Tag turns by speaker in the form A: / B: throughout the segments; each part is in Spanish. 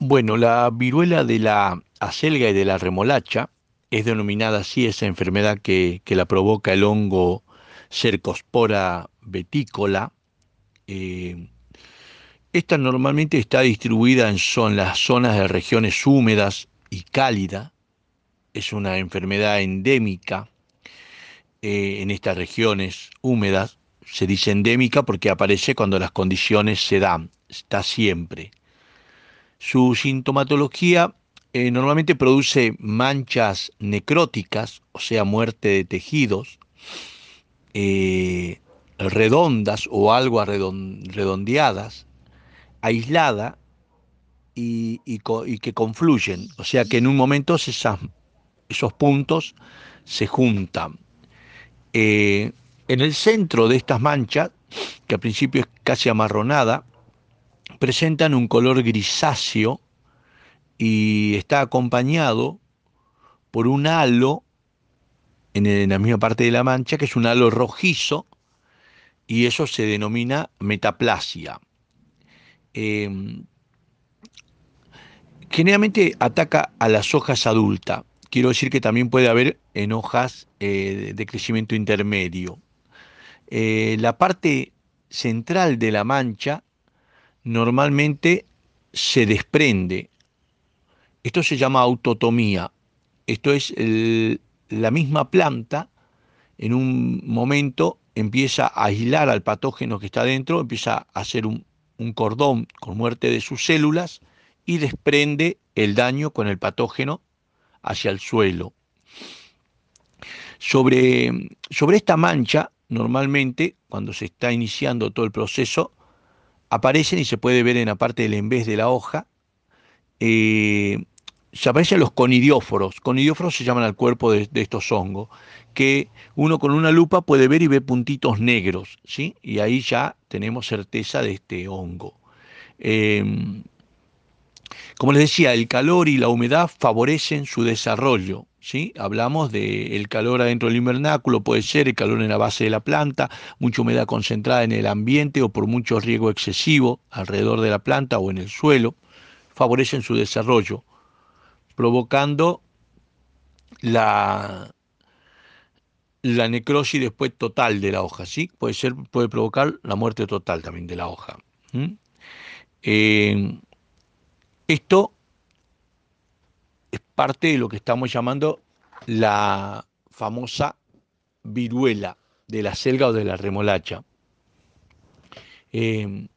A: Bueno, la viruela de la acelga y de la remolacha es denominada así esa enfermedad que, que la provoca el hongo Cercospora betícola. Eh, esta normalmente está distribuida en son, las zonas de regiones húmedas y cálidas. Es una enfermedad endémica eh, en estas regiones húmedas. Se dice endémica porque aparece cuando las condiciones se dan, está siempre. Su sintomatología eh, normalmente produce manchas necróticas, o sea, muerte de tejidos, eh, redondas o algo redondeadas, aislada y, que confluyen, o sea que en un momento esos puntos se juntan. Eh, en el centro de estas manchas, que al principio es casi amarronada, presentan un color grisáceo y está acompañado por un halo en, la misma parte de la mancha, que es un halo rojizo, y eso se denomina metaplasia. Em, generalmente ataca a las hojas adultas. Quiero decir que también puede haber en hojas eh, de crecimiento intermedio. Eh, la parte central de la mancha normalmente se desprende. Esto se llama autotomía. Esto es la misma planta en un momento empieza a aislar al patógeno que está dentro, empieza a hacer un, un cordón con muerte de sus células y desprende el daño con el patógeno hacia el suelo. Sobre, sobre esta mancha, normalmente, cuando se está iniciando todo el proceso, aparecen y se puede ver en la parte del envés de la hoja, eh, se aparecen los conidióforos. Conidióforos se llaman al cuerpo de, estos hongos, que uno con una lupa puede ver y ve puntitos negros, ¿sí? Y ahí ya tenemos certeza de este hongo. Em, como les decía, el calor y la humedad favorecen su desarrollo. ¿sí? Hablamos del calor adentro del invernáculo, puede ser el calor en la base de la planta, mucha humedad concentrada en el ambiente o por mucho riego excesivo alrededor de la planta o en el suelo, favorecen su desarrollo, provocando la, la necrosis después total de la hoja, ¿sí? Puede, ser, puede provocar la muerte total también de la hoja. Esto es parte de lo que estamos llamando la famosa viruela de la selga o de la remolacha. Em,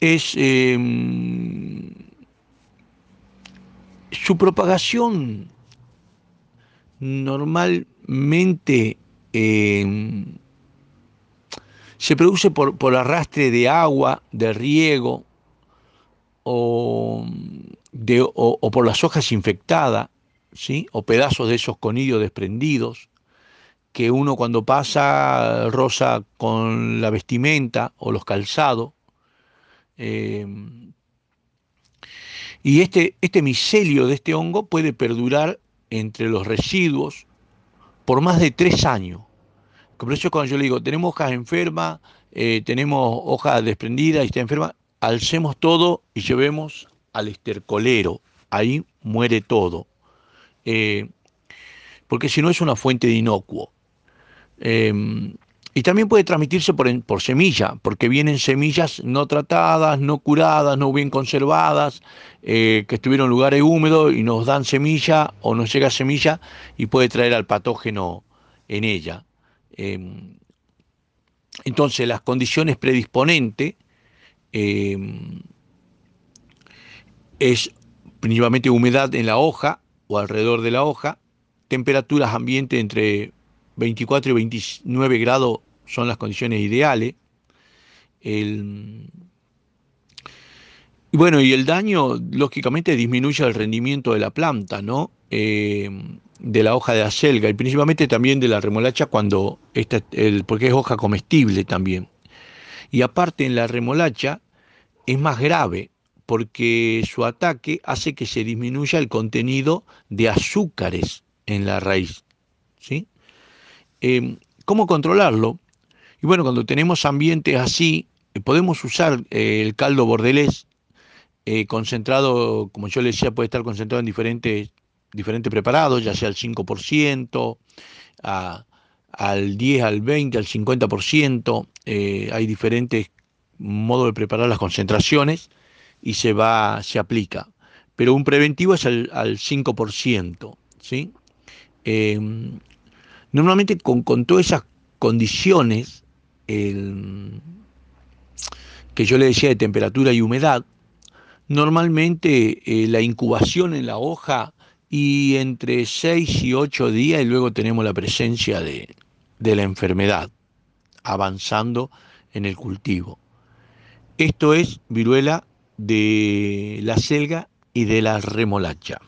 A: es em, su propagación normalmente em, se produce por, por arrastre de agua, de riego, o, por las hojas infectadas, ¿sí? o pedazos de esos conillos desprendidos, que uno cuando pasa rosa con la vestimenta o los calzados. Em, y este, este micelio de este hongo puede perdurar entre los residuos por más de tres años. Por eso cuando yo le digo, tenemos hojas enfermas, eh, tenemos hojas desprendidas y está enferma, alcemos todo y llevemos al estercolero, ahí muere todo, eh, porque si no es una fuente de inocuo. Em, y también puede transmitirse por, por, semilla, porque vienen semillas no tratadas, no curadas, no bien conservadas, eh, que estuvieron en lugares húmedos y nos dan semilla o nos llega semilla y puede traer al patógeno en ella. Em, entonces, las condiciones predisponentes Em, es principalmente humedad en la hoja o alrededor de la hoja, temperaturas ambiente entre 24 y 29 grados son las condiciones ideales. y bueno, y el daño lógicamente disminuye el rendimiento de la planta, ¿no? Em, de la hoja de acelga y principalmente también de la remolacha cuando esta, el, porque es hoja comestible también. Y aparte en la remolacha es más grave porque su ataque hace que se disminuya el contenido de azúcares en la raíz. ¿sí? Em, ¿Cómo controlarlo? Y bueno, cuando tenemos ambientes así, eh, podemos usar eh, el caldo bordelés eh, concentrado, como yo le decía, puede estar concentrado en diferentes, diferentes preparados, ya sea al 5%, al 10, al 20, al 50%. Eh, hay diferentes modos de preparar las concentraciones y se va, se aplica. Pero un preventivo es al, 5%. ¿sí? Em, normalmente con, todas esas condiciones que yo le decía de temperatura y humedad, normalmente eh, la incubación en la hoja y entre 6 y 8 días y luego tenemos la presencia de, la enfermedad avanzando en el cultivo. Esto es viruela de la selga y de la remolacha.